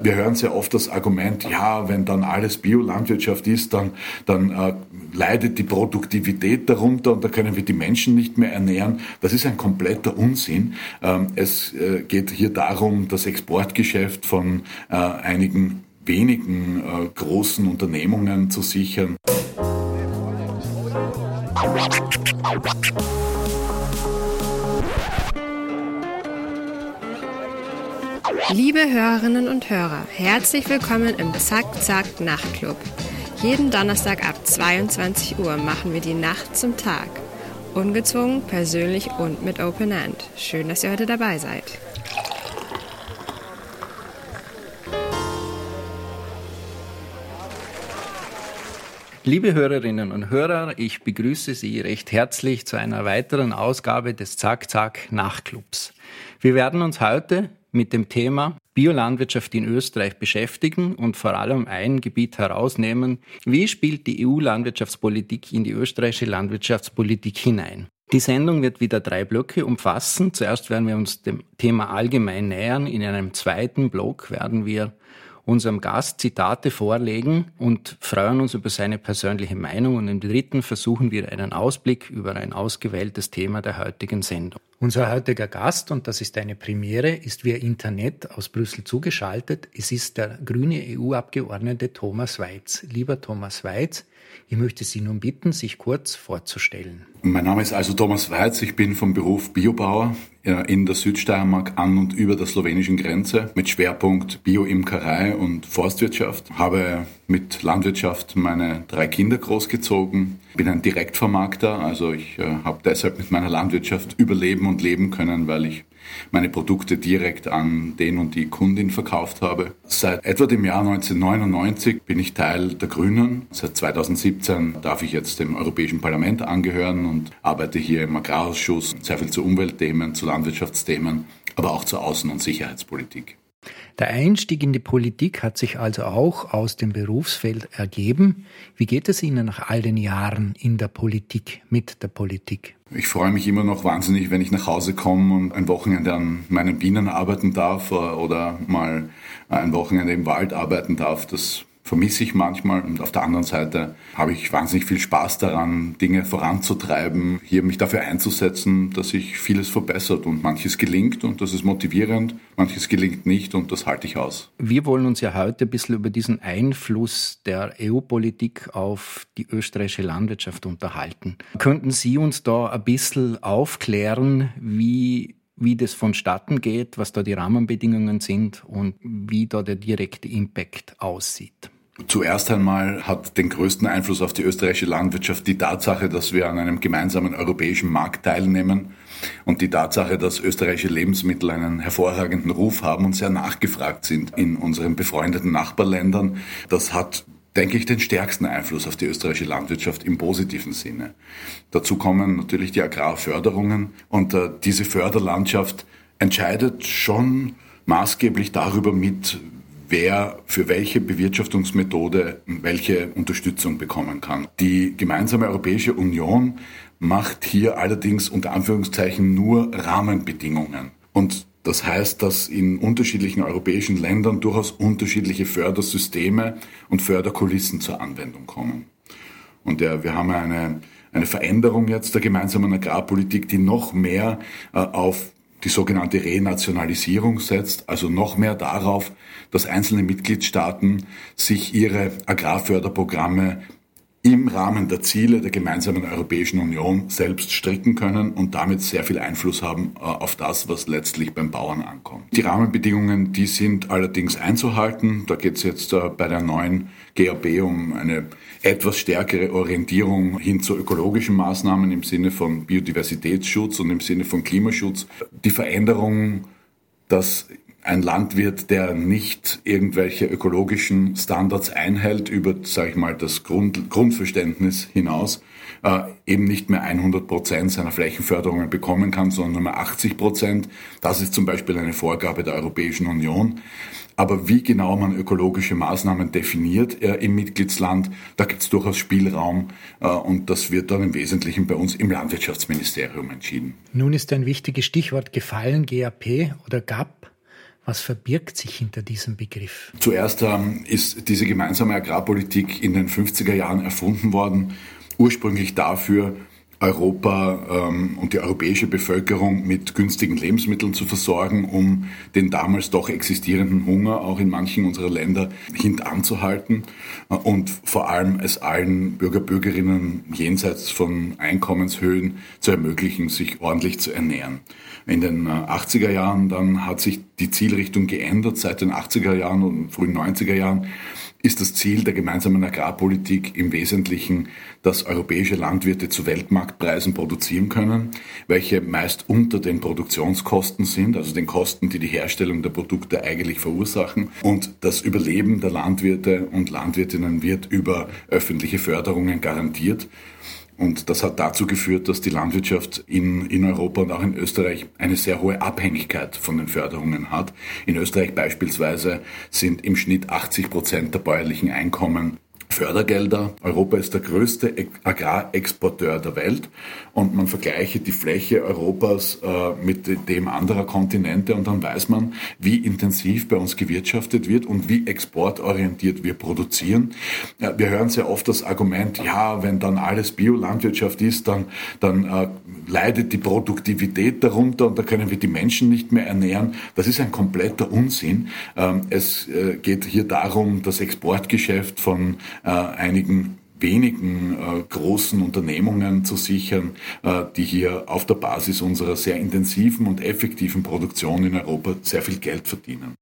Wir hören sehr oft das Argument, ja, wenn dann alles Biolandwirtschaft ist, dann, dann äh, leidet die Produktivität darunter und da können wir die Menschen nicht mehr ernähren. Das ist ein kompletter Unsinn. Ähm, es äh, geht hier darum, das Exportgeschäft von äh, einigen wenigen äh, großen Unternehmungen zu sichern. Liebe Hörerinnen und Hörer, herzlich willkommen im Zack Zack Nachtclub. Jeden Donnerstag ab 22 Uhr machen wir die Nacht zum Tag. Ungezwungen, persönlich und mit Open End. Schön, dass ihr heute dabei seid. Liebe Hörerinnen und Hörer, ich begrüße Sie recht herzlich zu einer weiteren Ausgabe des Zack Zack Nachtclubs. Wir werden uns heute mit dem Thema Biolandwirtschaft in Österreich beschäftigen und vor allem ein Gebiet herausnehmen, wie spielt die EU-Landwirtschaftspolitik in die österreichische Landwirtschaftspolitik hinein. Die Sendung wird wieder drei Blöcke umfassen. Zuerst werden wir uns dem Thema allgemein nähern. In einem zweiten Block werden wir unserem Gast Zitate vorlegen und freuen uns über seine persönliche Meinung. Und im dritten versuchen wir einen Ausblick über ein ausgewähltes Thema der heutigen Sendung. Unser heutiger Gast, und das ist eine Premiere, ist via Internet aus Brüssel zugeschaltet. Es ist der grüne EU-Abgeordnete Thomas Weiz. Lieber Thomas Weiz, ich möchte Sie nun bitten, sich kurz vorzustellen. Mein Name ist also Thomas Weiz. Ich bin vom Beruf Biobauer in der Südsteiermark an und über der slowenischen Grenze mit Schwerpunkt Bioimkerei und Forstwirtschaft. Habe mit Landwirtschaft meine drei Kinder großgezogen. Bin ein Direktvermarkter, also ich äh, habe deshalb mit meiner Landwirtschaft überleben und leben können, weil ich meine Produkte direkt an den und die Kundin verkauft habe. Seit etwa dem Jahr 1999 bin ich Teil der Grünen. Seit 2017 darf ich jetzt dem Europäischen Parlament angehören und arbeite hier im Agrarausschuss sehr viel zu Umweltthemen, zu Landwirtschaftsthemen, aber auch zur Außen- und Sicherheitspolitik. Der Einstieg in die Politik hat sich also auch aus dem Berufsfeld ergeben. Wie geht es Ihnen nach all den Jahren in der Politik, mit der Politik? Ich freue mich immer noch wahnsinnig, wenn ich nach Hause komme und ein Wochenende an meinen Bienen arbeiten darf äh, oder mal ein Wochenende im Wald arbeiten darf. Das vermisse ich manchmal und auf der anderen Seite habe ich wahnsinnig viel Spaß daran, Dinge voranzutreiben, hier mich dafür einzusetzen, dass sich vieles verbessert und manches gelingt und das ist motivierend, manches gelingt nicht und das halte ich aus. Wir wollen uns ja heute ein bisschen über diesen Einfluss der EU-Politik auf die österreichische Landwirtschaft unterhalten. Könnten Sie uns da ein bisschen aufklären, wie wie das vonstatten geht, was da die Rahmenbedingungen sind und wie da der direkte Impact aussieht. Zuerst einmal hat den größten Einfluss auf die österreichische Landwirtschaft die Tatsache, dass wir an einem gemeinsamen europäischen Markt teilnehmen und die Tatsache, dass österreichische Lebensmittel einen hervorragenden Ruf haben und sehr nachgefragt sind in unseren befreundeten Nachbarländern. Das hat denke ich, den stärksten Einfluss auf die österreichische Landwirtschaft im positiven Sinne. Dazu kommen natürlich die Agrarförderungen und äh, diese Förderlandschaft entscheidet schon maßgeblich darüber mit, wer für welche Bewirtschaftungsmethode welche Unterstützung bekommen kann. Die gemeinsame Europäische Union macht hier allerdings unter Anführungszeichen nur Rahmenbedingungen. Und das heißt, dass in unterschiedlichen europäischen Ländern durchaus unterschiedliche Fördersysteme und Förderkulissen zur Anwendung kommen. Und ja, wir haben eine, eine Veränderung jetzt der gemeinsamen Agrarpolitik, die noch mehr äh, auf die sogenannte Renationalisierung setzt, also noch mehr darauf, dass einzelne Mitgliedstaaten sich ihre Agrarförderprogramme im Rahmen der Ziele der gemeinsamen Europäischen Union selbst stricken können und damit sehr viel Einfluss haben äh, auf das, was letztlich beim Bauern ankommt. Die Rahmenbedingungen, die sind allerdings einzuhalten. Da geht es jetzt äh, bei der neuen GAB um eine etwas stärkere Orientierung hin zu ökologischen Maßnahmen im Sinne von Biodiversitätsschutz und im Sinne von Klimaschutz. Die Veränderung, dass ein Landwirt, der nicht irgendwelche ökologischen Standards einhält über, sage ich mal, das Grund, Grundverständnis hinaus, äh, eben nicht mehr 100 Prozent seiner Flächenförderungen bekommen kann, sondern nur 80 Prozent. Das ist zum Beispiel eine Vorgabe der Europäischen Union. Aber wie genau man ökologische Maßnahmen definiert äh, im Mitgliedsland, da gibt es durchaus Spielraum äh, und das wird dann im Wesentlichen bei uns im Landwirtschaftsministerium entschieden. Nun ist ein wichtiges Stichwort gefallen, GAP oder GAP. Was verbirgt sich hinter diesem Begriff? Zuerst ähm, ist diese gemeinsame Agrarpolitik in den 50er Jahren erfunden worden, ursprünglich dafür, Europa ähm, und die europäische Bevölkerung mit günstigen Lebensmitteln zu versorgen, um den damals doch existierenden Hunger auch in manchen unserer Länder hintanzuhalten äh, und vor allem es allen Bürger, Bürgerinnen jenseits von Einkommenshöhen zu ermöglichen, sich ordentlich zu ernähren. In den 80er äh, Jahren dann hat sich die Zielrichtung geändert. Seit den 80er Jahren und frühen 90er Jahren ist das Ziel der gemeinsamen Agrarpolitik im Wesentlichen, dass europäische Landwirte zu Weltmarktpreisen produzieren können, welche meist unter den Produktionskosten sind, also den Kosten, die die Herstellung der Produkte eigentlich verursachen. Und das Überleben der Landwirte und Landwirtinnen wird über öffentliche Förderungen garantiert. Und das hat dazu geführt, dass die Landwirtschaft in, in Europa und auch in Österreich eine sehr hohe Abhängigkeit von den Förderungen hat. In Österreich beispielsweise sind im Schnitt 80 Prozent der bäuerlichen Einkommen Fördergelder. Europa ist der größte Agrarexporteur der Welt und man vergleiche die Fläche Europas äh, mit dem anderer Kontinente und dann weiß man, wie intensiv bei uns gewirtschaftet wird und wie exportorientiert wir produzieren. wir hören sehr oft das Argument, ja, wenn dann alles Biolandwirtschaft ist, dann, dann äh, leidet die Produktivität darunter und da können wir die Menschen nicht mehr ernähren. Das ist ein kompletter Unsinn. Ähm, es äh, geht hier darum, das Exportgeschäft von äh, einigen wenigen äh, großen Unternehmungen zu sichern, äh, die hier auf der Basis unserer sehr intensiven und effektiven Produktion in Europa sehr viel Geld verdienen.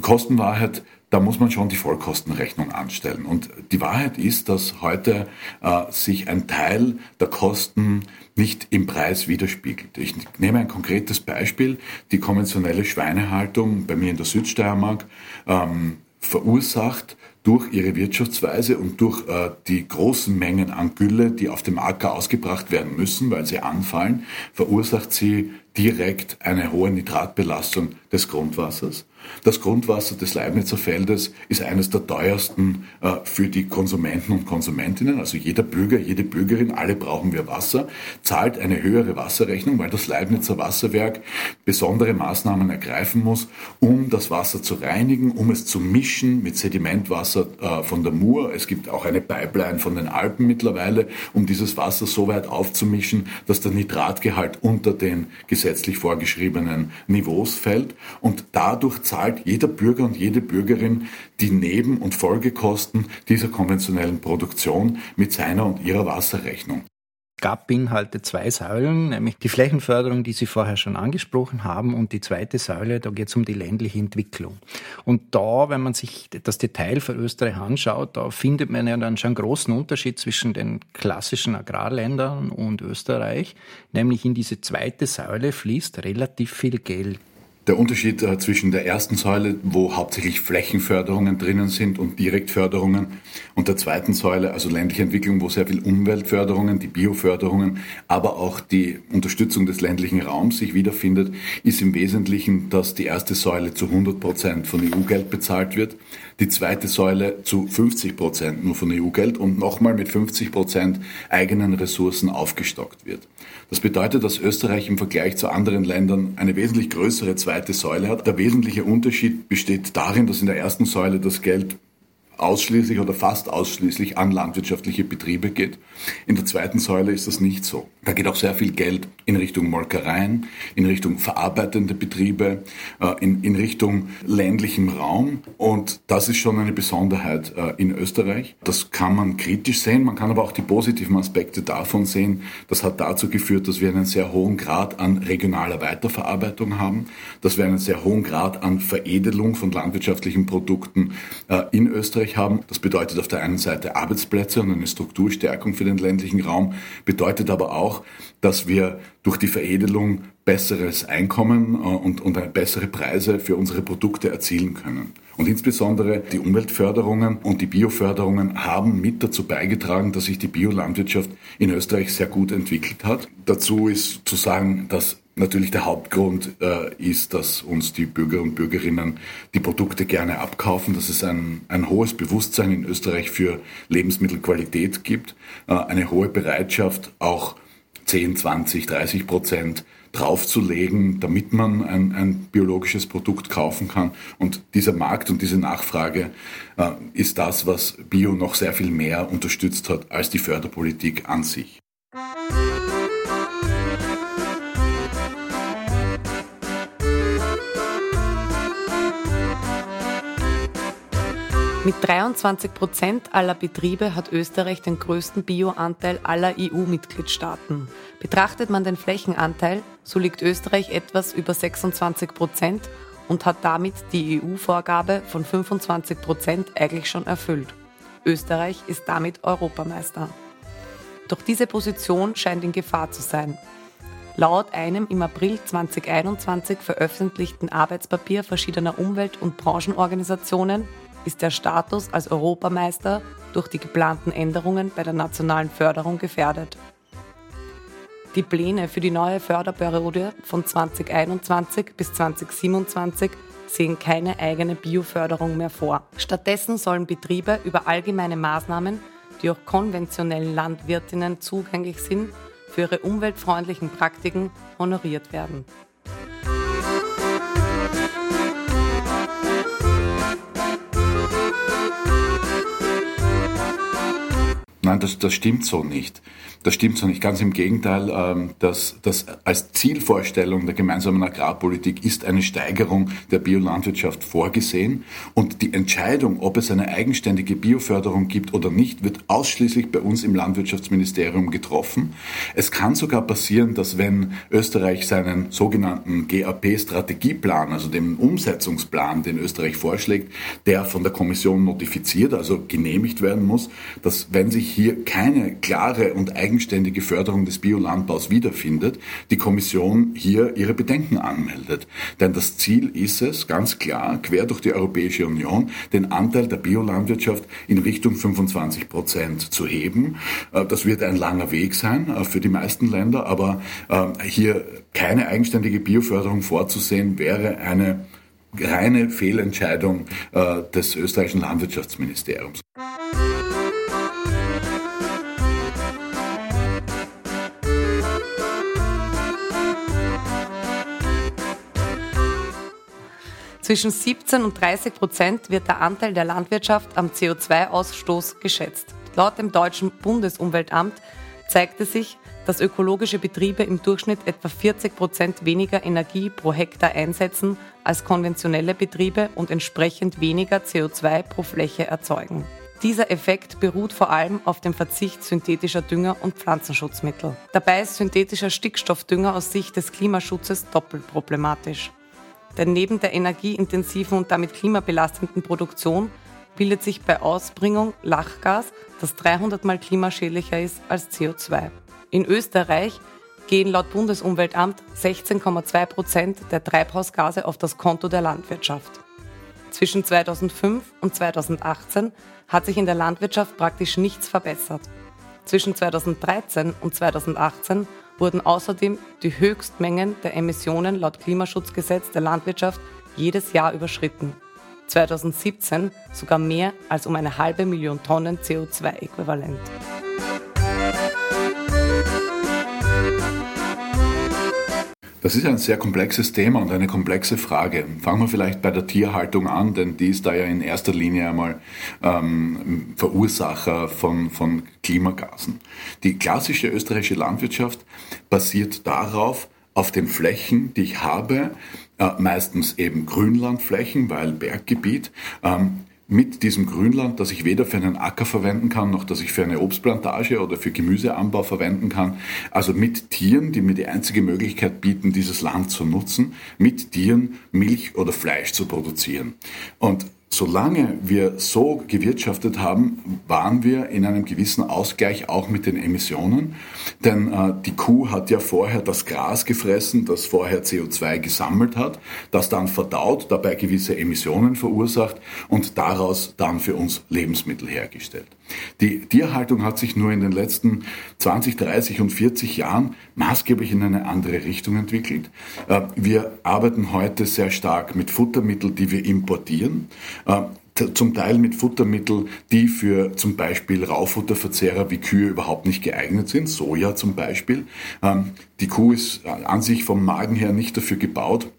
Kostenwahrheit da muss man schon die Vollkostenrechnung anstellen. Und die Wahrheit ist, dass heute äh, sich ein Teil der Kosten nicht im Preis widerspiegelt. Ich nehme ein konkretes Beispiel. Die konventionelle Schweinehaltung bei mir in der Südsteiermark ähm, verursacht durch ihre Wirtschaftsweise und durch äh, die großen Mengen an Gülle, die auf dem Acker ausgebracht werden müssen, weil sie anfallen, verursacht sie direkt eine hohe Nitratbelastung des Grundwassers. Das Grundwasser des Leibnizer Feldes ist eines der teuersten äh, für die Konsumenten und Konsumentinnen. Also jeder Bürger, jede Bürgerin, alle brauchen wir Wasser, zahlt eine höhere Wasserrechnung, weil das Leibnizer Wasserwerk besondere Maßnahmen ergreifen muss, um das Wasser zu reinigen, um es zu mischen mit Sedimentwasser äh, von der Mur. Es gibt auch eine Pipeline von den Alpen mittlerweile, um dieses Wasser so weit aufzumischen, dass der Nitratgehalt unter den gesetzlich vorgeschriebenen Niveaus fällt. Und dadurch zahlt jeder Bürger und jede Bürgerin die Neben- und Folgekosten dieser konventionellen Produktion mit seiner und ihrer Wasserrechnung. GAP beinhaltet zwei Säulen, nämlich die Flächenförderung, die Sie vorher schon angesprochen haben, und die zweite Säule, da geht es um die ländliche Entwicklung. Und da, wenn man sich das Detail für Österreich anschaut, da findet man ja dann schon einen großen Unterschied zwischen den klassischen Agrarländern und Österreich, nämlich in diese zweite Säule fließt relativ viel Geld. Der Unterschied äh, zwischen der ersten Säule, wo hauptsächlich Flächenförderungen drinnen sind und Direktförderungen, und der zweiten Säule, also ländliche Entwicklung, wo sehr viel Umweltförderungen, die Bioförderungen, aber auch die Unterstützung des ländlichen Raums sich wiederfindet, ist im Wesentlichen, dass die erste Säule zu 100 Prozent von EU-Geld bezahlt wird, die zweite Säule zu 50 Prozent nur von EU-Geld und nochmal mit 50 Prozent eigenen Ressourcen aufgestockt wird. Das bedeutet, dass Österreich im Vergleich zu anderen Ländern eine wesentlich größere zweite Säule hat. Der wesentliche Unterschied besteht darin, dass in der ersten Säule das Geld ausschließlich oder fast ausschließlich an landwirtschaftliche Betriebe geht. In der zweiten Säule ist das nicht so. Da geht auch sehr viel Geld in Richtung Molkereien, in Richtung verarbeitende Betriebe, äh, in, in Richtung ländlichem Raum. Und das ist schon eine Besonderheit äh, in Österreich. Das kann man kritisch sehen, man kann aber auch die positiven Aspekte davon sehen. Das hat dazu geführt, dass wir einen sehr hohen Grad an regionaler Weiterverarbeitung haben, dass wir einen sehr hohen Grad an Veredelung von landwirtschaftlichen Produkten äh, in Österreich Österreich haben. Das bedeutet auf der einen Seite Arbeitsplätze und eine Strukturstärkung für den ländlichen Raum, bedeutet aber auch, dass wir durch die Veredelung besseres Einkommen äh, und, und bessere Preise für unsere Produkte erzielen können. Und insbesondere die Umweltförderungen und die Bioförderungen haben mit dazu beigetragen, dass sich die Biolandwirtschaft in Österreich sehr gut entwickelt hat. Dazu ist zu sagen, dass Natürlich der Hauptgrund äh, ist, dass uns die Bürger und Bürgerinnen die Produkte gerne abkaufen, dass es ein, ein hohes Bewusstsein in Österreich für Lebensmittelqualität gibt, äh, eine hohe Bereitschaft, auch 10, 20, 30 Prozent draufzulegen, damit man ein, ein, biologisches Produkt kaufen kann. Und dieser Markt und diese Nachfrage äh, ist das, was Bio noch sehr viel mehr unterstützt hat als die Förderpolitik an sich. Mit 23 Prozent aller Betriebe hat Österreich den größten Bioanteil aller EU-Mitgliedstaaten. Betrachtet man den Flächenanteil, so liegt Österreich etwas über 26 Prozent und hat damit die EU-Vorgabe von 25 Prozent eigentlich schon erfüllt. Österreich ist damit Europameister. Doch diese Position scheint in Gefahr zu sein. Laut einem im April 2021 veröffentlichten Arbeitspapier verschiedener Umwelt- und Branchenorganisationen ist der Status als Europameister durch die geplanten Änderungen bei der nationalen Förderung gefährdet. Die Pläne für die neue Förderperiode von 2021 bis 2027 sehen keine eigene Bioförderung mehr vor. Stattdessen sollen Betriebe über allgemeine Maßnahmen, die auch konventionellen Landwirtinnen zugänglich sind, für ihre umweltfreundlichen Praktiken honoriert werden. Nein, das, das stimmt so nicht. Das stimmt so nicht. Ganz im Gegenteil, ähm, das, das als Zielvorstellung der gemeinsamen Agrarpolitik ist eine Steigerung der Biolandwirtschaft vorgesehen. Und die Entscheidung, ob es eine eigenständige Bioförderung gibt oder nicht, wird ausschließlich bei uns im Landwirtschaftsministerium getroffen. Es kann sogar passieren, dass wenn Österreich seinen sogenannten GAP-Strategieplan, also den Umsetzungsplan, den Österreich vorschlägt, der von der Kommission notifiziert, also genehmigt werden muss, dass wenn sich hier keine klare und eigenständige Förderung des Biolandbaus wiederfindet, die Kommission hier ihre Bedenken anmeldet. Denn das Ziel ist es, ganz klar, quer durch die Europäische Union, den Anteil der Biolandwirtschaft in Richtung 25 Prozent zu heben. Äh, das wird ein langer Weg sein äh, für die meisten Länder, aber äh, hier keine eigenständige Bioförderung vorzusehen, wäre eine reine Fehlentscheidung des österreichischen Landwirtschaftsministeriums. Zwischen 17 und 30 Prozent wird der Anteil der Landwirtschaft am CO2-Ausstoß geschätzt. Laut dem deutschen Bundesumweltamt zeigte sich, dass ökologische Betriebe im Durchschnitt etwa 40 Prozent weniger Energie pro Hektar einsetzen als konventionelle Betriebe und entsprechend weniger CO2 pro Fläche erzeugen. Dieser Effekt beruht vor allem auf dem Verzicht synthetischer Dünger und Pflanzenschutzmittel. Dabei ist synthetischer Stickstoffdünger aus Sicht des Klimaschutzes doppelt problematisch. Denn neben der energieintensiven und damit klimabelastenden Produktion bildet sich bei Ausbringung Lachgas, das 300 mal klimaschädlicher ist als CO2. In Österreich gehen laut Bundesumweltamt 16,2 Prozent der Treibhausgase auf das Konto der Landwirtschaft. Zwischen 2005 und 2018 hat sich in der Landwirtschaft praktisch nichts verbessert. Zwischen 2013 und 2018 wurden außerdem die Höchstmengen der Emissionen laut Klimaschutzgesetz der Landwirtschaft jedes Jahr überschritten. 2017 sogar mehr als um eine halbe Million Tonnen CO2-Äquivalent. Das ist ein sehr komplexes Thema und eine komplexe Frage. Fangen wir vielleicht bei der Tierhaltung an, denn die ist da ja in erster Linie einmal ähm, Verursacher von, von Klimagasen. Die klassische österreichische Landwirtschaft basiert darauf, auf den Flächen, die ich habe, äh, meistens eben Grünlandflächen, weil Berggebiet, ähm, mit diesem Grünland, das ich weder für einen Acker verwenden kann, noch dass ich für eine Obstplantage oder für Gemüseanbau verwenden kann. Also mit Tieren, die mir die einzige Möglichkeit bieten, dieses Land zu nutzen, mit Tieren Milch oder Fleisch zu produzieren. Und solange wir so gewirtschaftet haben, waren wir in einem gewissen Ausgleich auch mit den Emissionen. Denn äh, die Kuh hat ja vorher das Gras gefressen, das vorher CO2 gesammelt hat, das dann verdaut, dabei gewisse Emissionen verursacht und daraus dann für uns Lebensmittel hergestellt. Die Tierhaltung hat sich nur in den letzten 20, 30 und 40 Jahren maßgeblich in eine andere Richtung entwickelt. Äh, wir arbeiten heute sehr stark mit Futtermitteln, die wir importieren. Äh, zum Teil mit Futtermitteln, die für zum Beispiel Raufutterverzehrer wie Kühe überhaupt nicht geeignet sind, Soja zum Beispiel. Ähm, die Kuh ist an sich vom Magen her nicht dafür gebaut,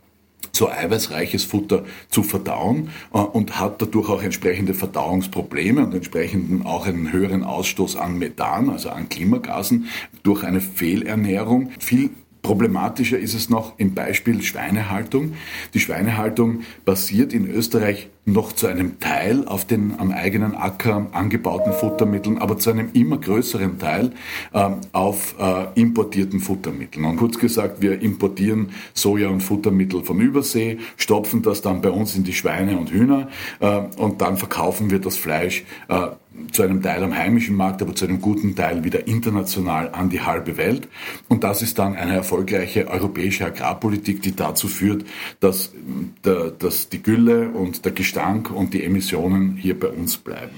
so eiweißreiches Futter zu verdauen äh, und hat dadurch auch entsprechende Verdauungsprobleme und entsprechend auch einen höheren Ausstoß an Methan, also an Klimagasen, durch eine Fehlernährung. Viel Problematischer ist es noch im Beispiel Schweinehaltung. Die Schweinehaltung basiert in Österreich noch zu einem Teil auf den am eigenen Acker angebauten Futtermitteln, aber zu einem immer größeren Teil äh, auf äh, importierten Futtermitteln. Und kurz gesagt, wir importieren Soja und Futtermittel von Übersee, stopfen das dann bei uns in die Schweine und Hühner äh, und dann verkaufen wir das Fleisch äh, zu einem Teil am heimischen Markt, aber zu einem guten Teil wieder international an die halbe Welt. Und das ist dann eine erfolgreiche europäische Agrarpolitik, die dazu führt, dass, der, dass die Gülle und der Gestank und die Emissionen hier bei uns bleiben.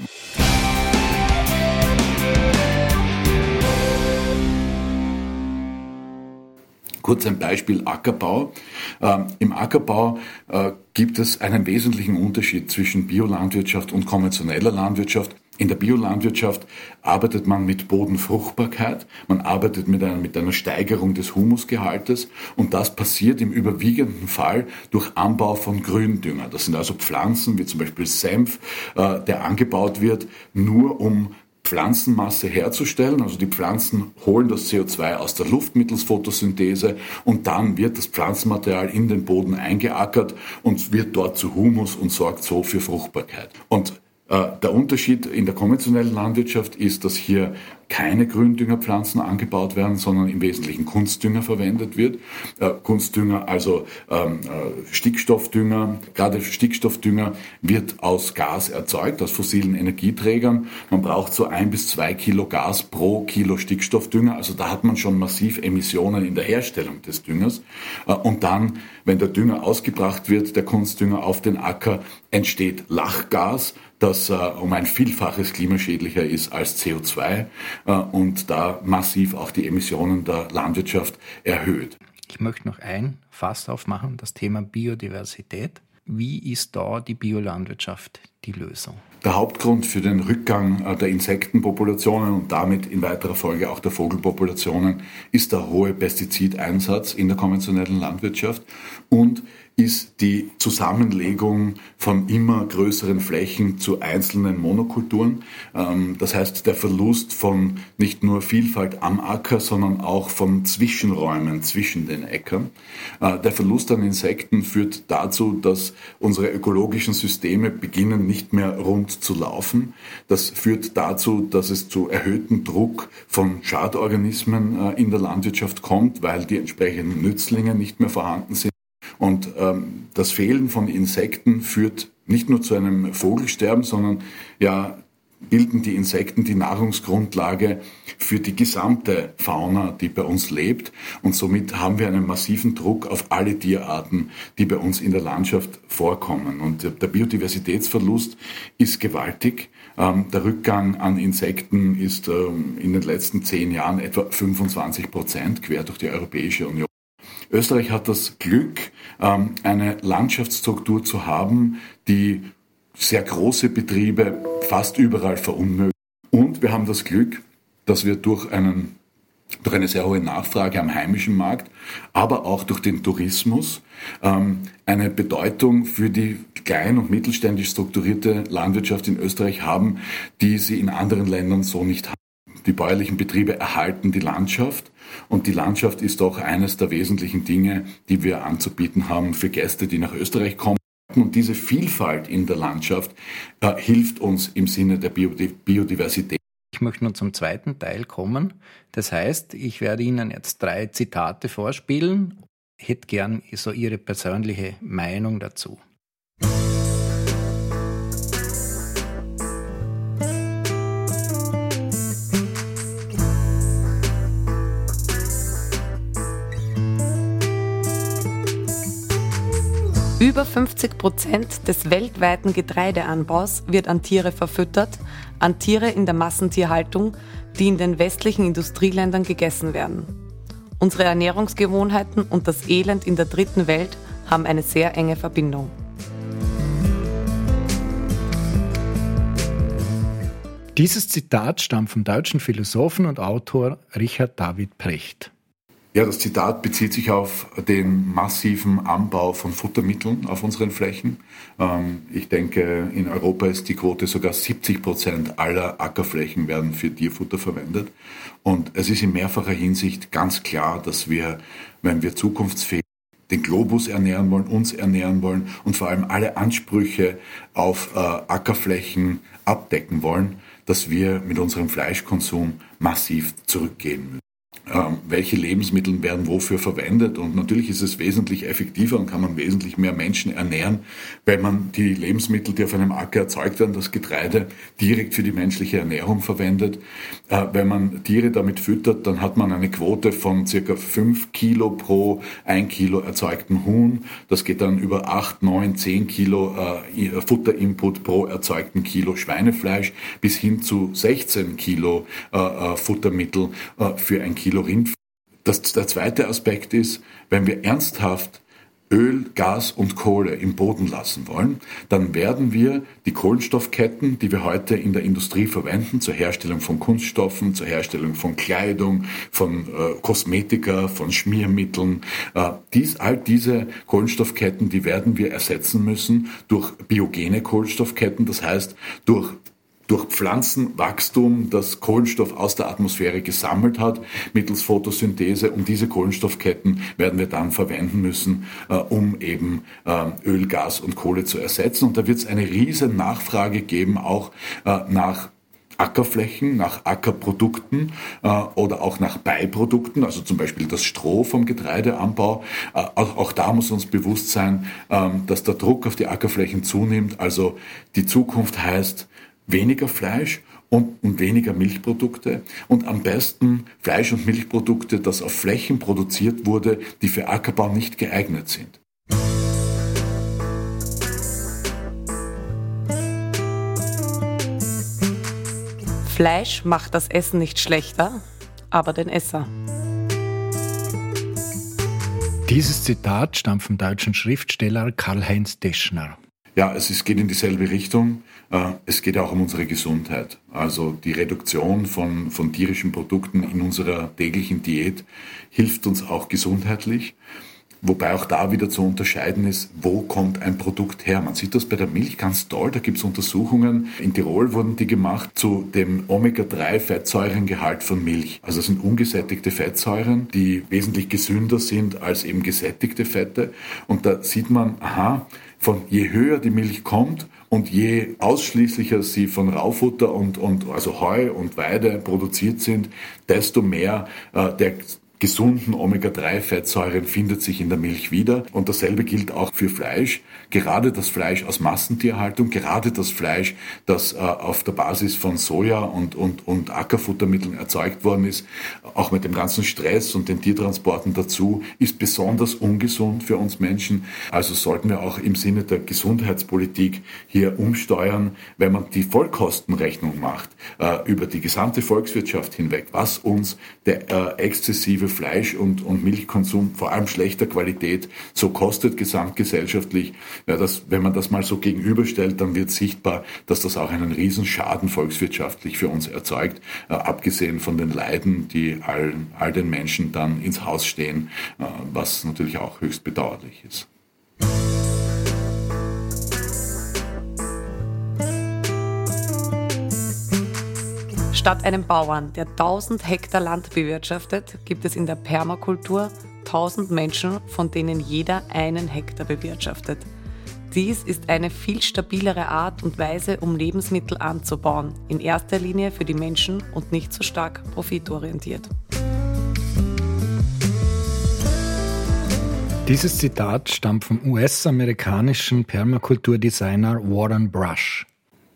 Kurz ein Beispiel Ackerbau. Ähm, Im Ackerbau äh, gibt es einen wesentlichen Unterschied zwischen Biolandwirtschaft und konventioneller Landwirtschaft. In der Biolandwirtschaft arbeitet man mit Bodenfruchtbarkeit, man arbeitet mit einer, mit einer Steigerung des Humusgehaltes und das passiert im überwiegenden Fall durch Anbau von Gründünger. Das sind also Pflanzen wie zum Beispiel Senf, äh, der angebaut wird, nur um Pflanzenmasse herzustellen. Also die Pflanzen holen das CO2 aus der Luft mittels Photosynthese und dann wird das Pflanzenmaterial in den Boden eingeackert und wird dort zu Humus und sorgt so für Fruchtbarkeit. Und der Unterschied in der konventionellen Landwirtschaft ist, dass hier keine Gründüngerpflanzen angebaut werden, sondern im Wesentlichen Kunstdünger verwendet wird. Äh, Kunstdünger, also ähm, äh, Stickstoffdünger, gerade Stickstoffdünger wird aus Gas erzeugt, aus fossilen Energieträgern. Man braucht so ein bis zwei Kilo Gas pro Kilo Stickstoffdünger. Also da hat man schon massiv Emissionen in der Herstellung des Düngers. Äh, und dann, wenn der Dünger ausgebracht wird, der Kunstdünger auf den Acker, entsteht Lachgas das äh, um ein Vielfaches klimaschädlicher ist als CO2 äh, und da massiv auch die Emissionen der Landwirtschaft erhöht. Ich möchte noch ein Fass aufmachen, das Thema Biodiversität. Wie ist da die Biolandwirtschaft die Lösung? Der Hauptgrund für den Rückgang äh, der Insektenpopulationen und damit in weiterer Folge auch der Vogelpopulationen ist der hohe Pestizideinsatz in der konventionellen Landwirtschaft und ist die Zusammenlegung von immer größeren Flächen zu einzelnen Monokulturen. Ähm, das heißt, der Verlust von nicht nur Vielfalt am Acker, sondern auch von Zwischenräumen zwischen den Äckern. Äh, der Verlust an Insekten führt dazu, dass unsere ökologischen Systeme beginnen nicht mehr rund zu laufen. Das führt dazu, dass es zu erhöhtem Druck von Schadorganismen äh, in der Landwirtschaft kommt, weil die entsprechenden Nützlinge nicht mehr vorhanden sind. Und ähm, das Fehlen von Insekten führt nicht nur zu einem Vogelsterben, sondern ja bilden die Insekten die Nahrungsgrundlage für die gesamte Fauna, die bei uns lebt. Und somit haben wir einen massiven Druck auf alle Tierarten, die bei uns in der Landschaft vorkommen. Und der Biodiversitätsverlust ist gewaltig. Ähm, der Rückgang an Insekten ist ähm, in den letzten zehn Jahren etwa 25 Prozent quer durch die Europäische Union. Österreich hat das Glück, ähm, eine Landschaftsstruktur zu haben, die sehr große Betriebe fast überall verunmöglicht. Und wir haben das Glück, dass wir durch einen durch eine sehr hohe Nachfrage am heimischen Markt, aber auch durch den Tourismus ähm, eine Bedeutung für die klein- und mittelständisch strukturierte Landwirtschaft in Österreich haben, die sie in anderen Ländern so nicht haben. Die bäuerlichen Betriebe erhalten die Landschaft und die Landschaft ist auch eines der wesentlichen Dinge, die wir anzubieten haben für Gäste, die nach Österreich kommen. Und diese Vielfalt in der Landschaft äh, hilft uns im Sinne der Biodiversität. Ich möchte nun zum zweiten Teil kommen. Das heißt, ich werde Ihnen jetzt drei Zitate vorspielen. Ich hätte gern so Ihre persönliche Meinung dazu. Über 50 Prozent des weltweiten Getreideanbaus wird an Tiere verfüttert, an Tiere in der Massentierhaltung, die in den westlichen Industrieländern gegessen werden. Unsere Ernährungsgewohnheiten und das Elend in der dritten Welt haben eine sehr enge Verbindung. Dieses Zitat stammt vom deutschen Philosophen und Autor Richard David Precht. Ja, das Zitat bezieht sich auf den massiven Anbau von Futtermitteln auf unseren Flächen. Ähm, ich denke, in Europa ist die Quote sogar 70 Prozent aller Ackerflächen werden für Tierfutter verwendet. Und es ist in mehrfacher Hinsicht ganz klar, dass wir, wenn wir zukunftsfähig den Globus ernähren wollen, uns ernähren wollen und vor allem alle Ansprüche auf äh, Ackerflächen abdecken wollen, dass wir mit unserem Fleischkonsum massiv zurückgehen müssen. Ähm, welche Lebensmittel werden wofür verwendet. Und natürlich ist es wesentlich effektiver und kann man wesentlich mehr Menschen ernähren, wenn man die Lebensmittel, die auf einem Acker erzeugt werden, das Getreide, direkt für die menschliche Ernährung verwendet. Äh, wenn man Tiere damit füttert, dann hat man eine Quote von circa fünf Kilo pro ein Kilo erzeugten Huhn. Das geht dann über acht, neun, zehn Kilo äh, Futterinput pro erzeugten Kilo Schweinefleisch bis hin zu 16 Kilo äh, Futtermittel für ein Kilo Rindfleisch. Das, der zweite Aspekt ist, wenn wir ernsthaft Öl, Gas und Kohle im Boden lassen wollen, dann werden wir die Kohlenstoffketten, die wir heute in der Industrie verwenden, zur Herstellung von Kunststoffen, zur Herstellung von Kleidung, von äh, Kosmetika, von Schmiermitteln, äh, dies, all diese Kohlenstoffketten, die werden wir ersetzen müssen durch biogene Kohlenstoffketten, das heißt durch durch Pflanzenwachstum das Kohlenstoff aus der Atmosphäre gesammelt hat, mittels Photosynthese. Und diese Kohlenstoffketten werden wir dann verwenden müssen, äh, um eben äh, Öl, Gas und Kohle zu ersetzen. Und da wird es eine riesen Nachfrage geben, auch äh, nach Ackerflächen, nach Ackerprodukten äh, oder auch nach Beiprodukten, also zum Beispiel das Stroh vom Getreideanbau. Äh, auch, auch, da muss uns bewusst sein, äh, dass der Druck auf die Ackerflächen zunimmt. Also die Zukunft heißt, weniger Fleisch und, und weniger Milchprodukte und am besten Fleisch- und Milchprodukte, das auf Flächen produziert wurde, die für Ackerbau nicht geeignet sind. Fleisch macht das Essen nicht schlechter, aber den Esser. Dieses Zitat stammt vom deutschen Schriftsteller Karl-Heinz Deschner. Ja, es ist, geht in dieselbe Richtung. Äh, es geht auch um unsere Gesundheit. Also die Reduktion von, von tierischen Produkten in unserer täglichen Diät hilft uns auch gesundheitlich. Wobei auch da wieder zu unterscheiden ist, wo kommt ein Produkt her. Man sieht das bei der Milch ganz toll, da gibt es Untersuchungen. In Tirol wurden die gemacht zu dem Omega-3-Fettsäurengehalt von Milch. Also das sind ungesättigte Fettsäuren, die wesentlich gesünder sind als eben gesättigte Fette. Und da sieht man, aha, von je höher die Milch kommt und je ausschließlicher sie von Raufutter und, und also Heu und Weide produziert sind, desto mehr äh, der gesunden Omega-3-Fettsäuren findet sich in der Milch wieder. Und dasselbe gilt auch für Fleisch. Gerade das Fleisch aus Massentierhaltung, gerade das Fleisch, das äh, auf der Basis von Soja und, und, und Ackerfuttermitteln erzeugt worden ist, auch mit dem ganzen Stress und den Tiertransporten dazu, ist besonders ungesund für uns Menschen. Also sollten wir auch im Sinne der Gesundheitspolitik hier umsteuern, wenn man die Vollkostenrechnung macht äh, über die gesamte Volkswirtschaft hinweg, was uns der äh, exzessive Fleisch- und, und Milchkonsum, vor allem schlechter Qualität, so kostet gesamtgesellschaftlich. Ja, das, wenn man das mal so gegenüberstellt, dann wird sichtbar, dass das auch einen Riesenschaden volkswirtschaftlich für uns erzeugt, äh, abgesehen von den Leiden, die all, all den Menschen dann ins Haus stehen, äh, was natürlich auch höchst bedauerlich ist. Statt einem Bauern, der 1000 Hektar Land bewirtschaftet, gibt es in der Permakultur 1000 Menschen, von denen jeder einen Hektar bewirtschaftet. Dies ist eine viel stabilere Art und Weise, um Lebensmittel anzubauen, in erster Linie für die Menschen und nicht so stark profitorientiert. Dieses Zitat stammt vom US-amerikanischen Permakulturdesigner Warren Brush.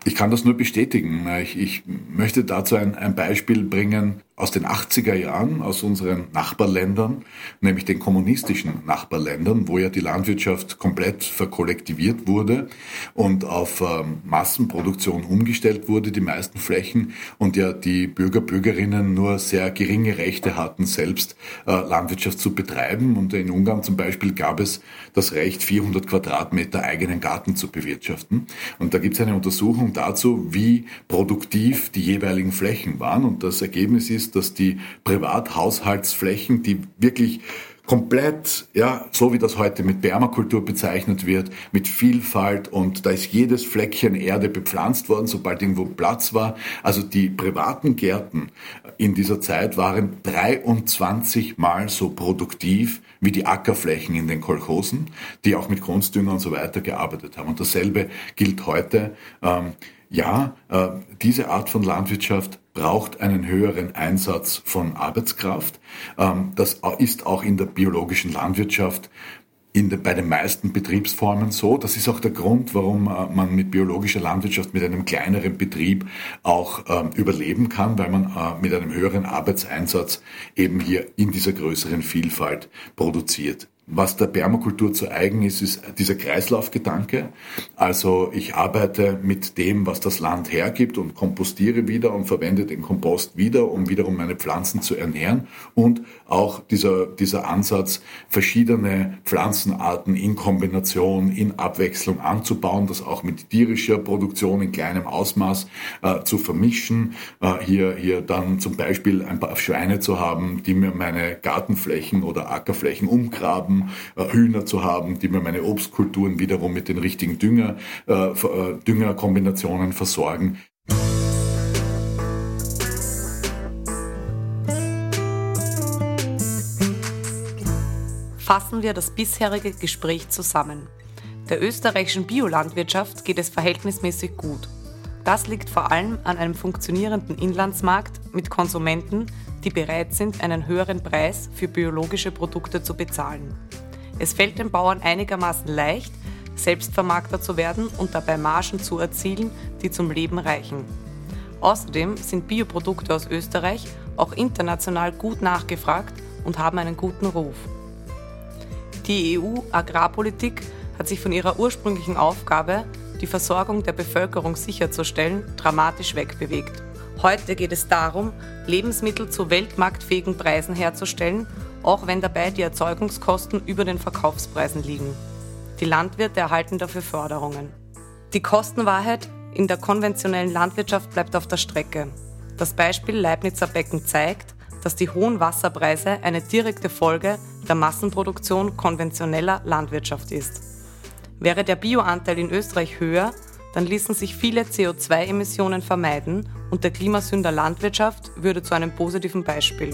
Ich kann das nur bestätigen. Ich, ich möchte dazu ein, ein, Beispiel bringen aus den 80er Jahren, aus unseren Nachbarländern, nämlich den kommunistischen Nachbarländern, wo ja die Landwirtschaft komplett verkollektiviert wurde und auf ähm, Massenproduktion umgestellt wurde, die meisten Flächen, und ja die Bürger, Bürgerinnen nur sehr geringe Rechte hatten, selbst äh, Landwirtschaft zu betreiben. Und in Ungarn zum Beispiel gab es das Recht, 400 Quadratmeter eigenen Garten zu bewirtschaften. Und da gibt es eine Untersuchung dazu, wie produktiv die jeweiligen Flächen waren. Und das Ergebnis ist, ist, dass die Privathaushaltsflächen, die wirklich komplett, ja, so wie das heute mit Permakultur bezeichnet wird, mit Vielfalt und da ist jedes Fleckchen Erde bepflanzt worden, sobald irgendwo Platz war. Also die privaten Gärten in dieser Zeit waren 23 mal so produktiv wie die Ackerflächen in den Kolchosen, die auch mit Grunddünger und so weiter gearbeitet haben. Und dasselbe gilt heute. Ähm, ja, äh, diese Art von Landwirtschaft braucht einen höheren Einsatz von Arbeitskraft. Ähm, das ist auch in der biologischen Landwirtschaft in de, bei den meisten Betriebsformen so. Das ist auch der Grund, warum äh, man mit biologischer Landwirtschaft mit einem kleineren Betrieb auch ähm, überleben kann, weil man äh, mit einem höheren Arbeitseinsatz eben hier in dieser größeren Vielfalt produziert. Was der Permakultur zu eigen ist, ist dieser Kreislaufgedanke. Also ich arbeite mit dem, was das Land hergibt und kompostiere wieder und verwende den Kompost wieder, um wiederum meine Pflanzen zu ernähren. Und auch dieser, dieser Ansatz, verschiedene Pflanzenarten in Kombination, in Abwechslung anzubauen, das auch mit tierischer Produktion in kleinem Ausmaß äh, zu vermischen. Äh, hier, hier dann zum Beispiel ein paar Schweine zu haben, die mir meine Gartenflächen oder Ackerflächen umgraben haben, äh, Hühner zu haben, die mir meine Obstkulturen wiederum mit den richtigen Dünger, äh, äh, Düngerkombinationen versorgen. Fassen wir das bisherige Gespräch zusammen. Der österreichischen Biolandwirtschaft geht es verhältnismäßig gut. Das liegt vor allem an einem funktionierenden Inlandsmarkt mit Konsumenten, die bereit sind, einen höheren Preis für biologische Produkte zu bezahlen. Es fällt den Bauern einigermaßen leicht, Selbstvermarkter zu werden und dabei Margen zu erzielen, die zum Leben reichen. Außerdem sind Bioprodukte aus Österreich auch international gut nachgefragt und haben einen guten Ruf. Die EU-Agrarpolitik hat sich von ihrer ursprünglichen Aufgabe, die Versorgung der Bevölkerung sicherzustellen, dramatisch wegbewegt. Heute geht es darum, Lebensmittel zu weltmarktfähigen Preisen herzustellen, auch wenn dabei die Erzeugungskosten über den Verkaufspreisen liegen. Die Landwirte erhalten dafür Förderungen. Die Kostenwahrheit in der konventionellen Landwirtschaft bleibt auf der Strecke. Das Beispiel Leibnizer Becken zeigt, dass die hohen Wasserpreise eine direkte Folge der Massenproduktion konventioneller Landwirtschaft ist. Wäre der Bioanteil in Österreich höher, dann ließen sich viele CO2-Emissionen vermeiden und der Klimasünder Landwirtschaft würde zu einem positiven Beispiel.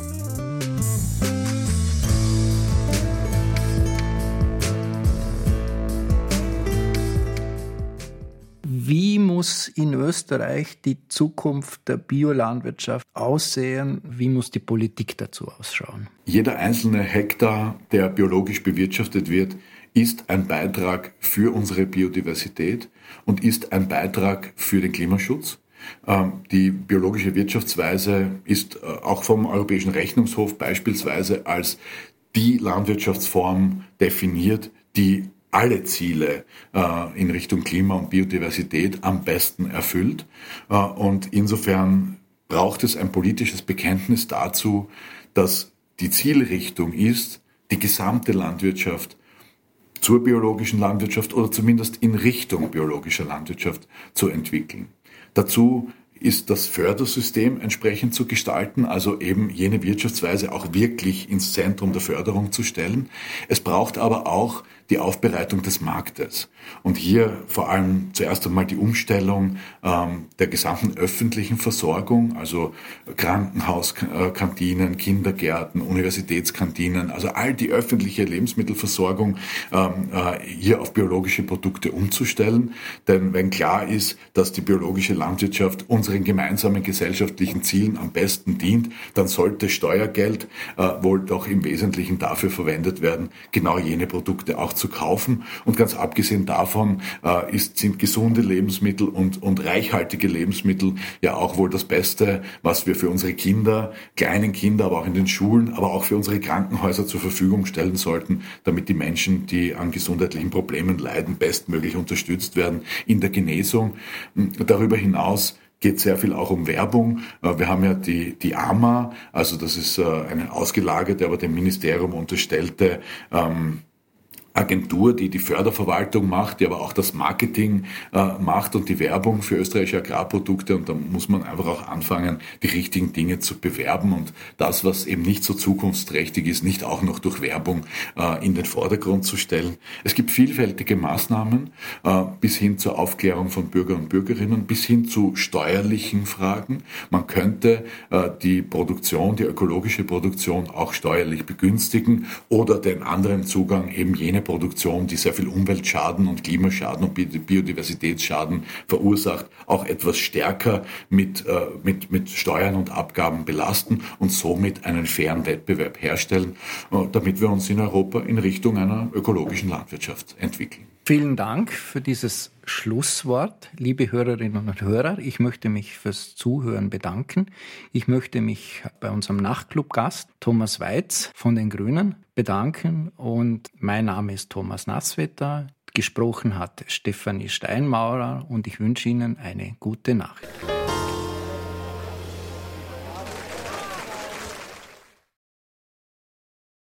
Wie muss in Österreich die Zukunft der Biolandwirtschaft aussehen? Wie muss die Politik dazu ausschauen? Jeder einzelne Hektar, der biologisch bewirtschaftet wird, ist ein Beitrag für unsere Biodiversität und ist ein Beitrag für den Klimaschutz. Ähm, die biologische Wirtschaftsweise ist äh, auch vom Europäischen Rechnungshof beispielsweise als die Landwirtschaftsform definiert, die alle Ziele äh, in Richtung Klima und Biodiversität am besten erfüllt. Äh, und insofern braucht es ein politisches Bekenntnis dazu, dass die Zielrichtung ist, die gesamte Landwirtschaft zur biologischen Landwirtschaft oder zumindest in Richtung biologischer Landwirtschaft zu entwickeln. Dazu ist das Fördersystem entsprechend zu gestalten, also eben jene Wirtschaftsweise auch wirklich ins Zentrum der Förderung zu stellen. Es braucht aber auch die Aufbereitung des Marktes. Und hier vor allem zuerst einmal die Umstellung ähm, der gesamten öffentlichen Versorgung, also Krankenhauskantinen, Kindergärten, Universitätskantinen, also all die öffentliche Lebensmittelversorgung ähm, äh, hier auf biologische Produkte umzustellen. Denn wenn klar ist, dass die biologische Landwirtschaft unseren gemeinsamen gesellschaftlichen Zielen am besten dient, dann sollte Steuergeld äh, wohl doch im Wesentlichen dafür verwendet werden, genau jene Produkte auch zu kaufen. Und ganz abgesehen davon äh, ist, sind gesunde Lebensmittel und, und reichhaltige Lebensmittel ja auch wohl das Beste, was wir für unsere Kinder, kleinen Kinder, aber auch in den Schulen, aber auch für unsere Krankenhäuser zur Verfügung stellen sollten, damit die Menschen, die an gesundheitlichen Problemen leiden, bestmöglich unterstützt werden in der Genesung. Darüber hinaus geht sehr viel auch um Werbung. Äh, wir haben ja die, die AMA, also das ist äh, eine ausgelagerte, aber dem Ministerium unterstellte ähm, Agentur, die die Förderverwaltung macht, die aber auch das Marketing äh, macht und die Werbung für österreichische Agrarprodukte. Und da muss man einfach auch anfangen, die richtigen Dinge zu bewerben und das, was eben nicht so zukunftsträchtig ist, nicht auch noch durch Werbung äh, in den Vordergrund zu stellen. Es gibt vielfältige Maßnahmen äh, bis hin zur Aufklärung von Bürger und Bürgerinnen, bis hin zu steuerlichen Fragen. Man könnte äh, die Produktion, die ökologische Produktion auch steuerlich begünstigen oder den anderen Zugang eben jene Produktion, die sehr viel Umweltschaden und Klimaschaden und Biodiversitätsschaden verursacht, auch etwas stärker mit, äh, mit, mit Steuern und Abgaben belasten und somit einen fairen Wettbewerb herstellen, äh, damit wir uns in Europa in Richtung einer ökologischen Landwirtschaft entwickeln. Vielen Dank für dieses Schlusswort, liebe Hörerinnen und Hörer. Ich möchte mich fürs Zuhören bedanken. Ich möchte mich bei unserem Nachtclub-Gast Thomas Weiz von den Grünen bedanken und mein Name ist Thomas Nasswetter. Gesprochen hat Stefanie Steinmaurer und ich wünsche Ihnen eine gute Nacht.